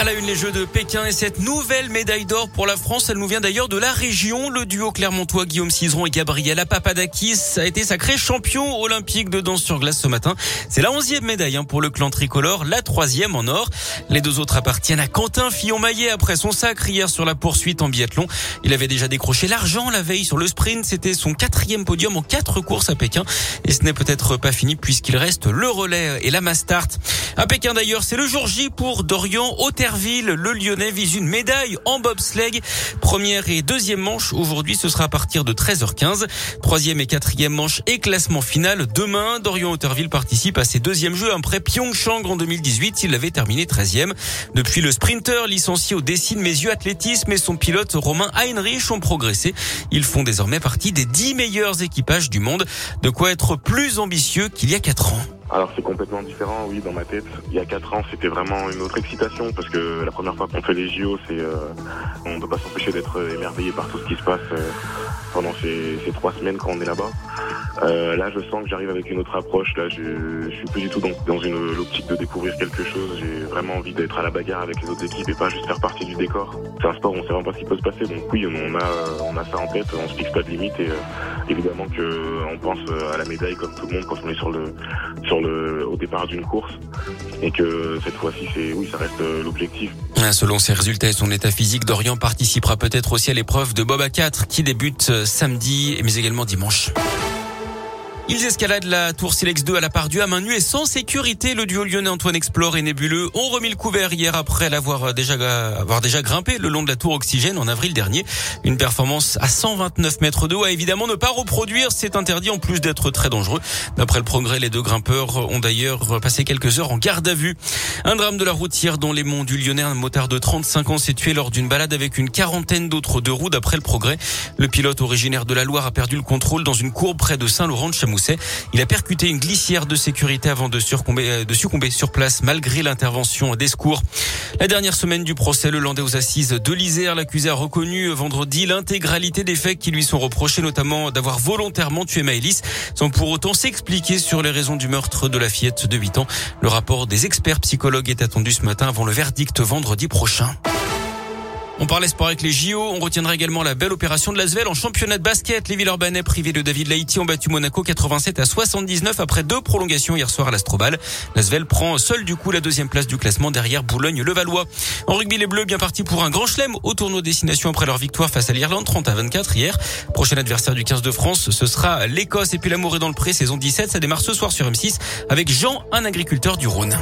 À la une, les Jeux de Pékin et cette nouvelle médaille d'or pour la France, elle nous vient d'ailleurs de la région. Le duo clermontois Guillaume Cizeron et Gabriela Papadakis a été sacré champion olympique de danse sur glace ce matin. C'est la onzième médaille hein, pour le clan tricolore, la troisième en or. Les deux autres appartiennent à Quentin Fillon-Maillet après son sacre hier sur la poursuite en biathlon. Il avait déjà décroché l'argent la veille sur le sprint. C'était son quatrième podium en quatre courses à Pékin. Et ce n'est peut-être pas fini puisqu'il reste le relais et la Mastart. À Pékin d'ailleurs, c'est le jour J pour Dorian Auter le Lyonnais vise une médaille en bobsleigh. Première et deuxième manche aujourd'hui, ce sera à partir de 13h15. Troisième et quatrième manche et classement final demain. Dorian Otterville participe à ses deuxièmes jeux après Pyeongchang en 2018. Il avait terminé 13e. Depuis le sprinter licencié au Dessine Mes Athlétisme et son pilote Romain Heinrich ont progressé. Ils font désormais partie des 10 meilleurs équipages du monde. De quoi être plus ambitieux qu'il y a 4 ans. Alors c'est complètement différent, oui, dans ma tête. Il y a quatre ans, c'était vraiment une autre excitation parce que la première fois qu'on fait les JO, c'est euh, on ne peut pas s'empêcher d'être émerveillé par tout ce qui se passe euh, pendant ces, trois semaines quand on est là-bas. Euh, là, je sens que j'arrive avec une autre approche. Là, je, suis plus du tout dans, dans une optique de découvrir quelque chose. J'ai vraiment envie d'être à la bagarre avec les autres équipes et pas juste faire partie du décor. C'est un sport, on sait vraiment pas ce qui peut se passer. Donc oui, on a, on a ça en tête. On se fixe pas de limite et euh, évidemment que on pense à la médaille comme tout le monde quand on est sur au départ d'une course et que cette fois-ci oui ça reste euh, l'objectif. Selon ses résultats et son état physique, Dorian participera peut-être aussi à l'épreuve de Bob à 4 qui débute euh, samedi mais également dimanche. Ils escaladent la tour Silex 2 à la part à main nue et sans sécurité. Le duo lyonnais Antoine Explore et Nébuleux ont remis le couvert hier après l'avoir déjà, avoir déjà grimpé le long de la tour Oxygène en avril dernier. Une performance à 129 mètres de à évidemment ne pas reproduire. C'est interdit en plus d'être très dangereux. D'après le progrès, les deux grimpeurs ont d'ailleurs passé quelques heures en garde à vue. Un drame de la routière dans les monts du Lyonnais. Un motard de 35 ans s'est tué lors d'une balade avec une quarantaine d'autres deux roues d'après le progrès. Le pilote originaire de la Loire a perdu le contrôle dans une courbe près de Saint-Laurent de Chamousset. Il a percuté une glissière de sécurité avant de, euh, de succomber sur place malgré l'intervention des secours. La dernière semaine du procès, le Landais aux assises de l'Isère, l'accusé a reconnu vendredi l'intégralité des faits qui lui sont reprochés, notamment d'avoir volontairement tué Maëlys, sans pour autant s'expliquer sur les raisons du meurtre de la fillette de 8 ans. Le rapport des experts psychologues est attendu ce matin avant le verdict vendredi prochain. On parlait sport avec les JO. On retiendra également la belle opération de l'Asvel en championnat de basket. Les Villeurbanais privés de David Laïti ont battu Monaco 87 à 79 après deux prolongations hier soir à l'Astrobal. L'Asvel prend seul du coup la deuxième place du classement derrière Boulogne-Levallois. En rugby, les Bleus bien partis pour un grand chelem au tournoi destination après leur victoire face à l'Irlande 30 à 24 hier. Prochain adversaire du 15 de France, ce sera l'Écosse et puis l'amour est dans le pré saison 17. Ça démarre ce soir sur M6 avec Jean, un agriculteur du Rhône.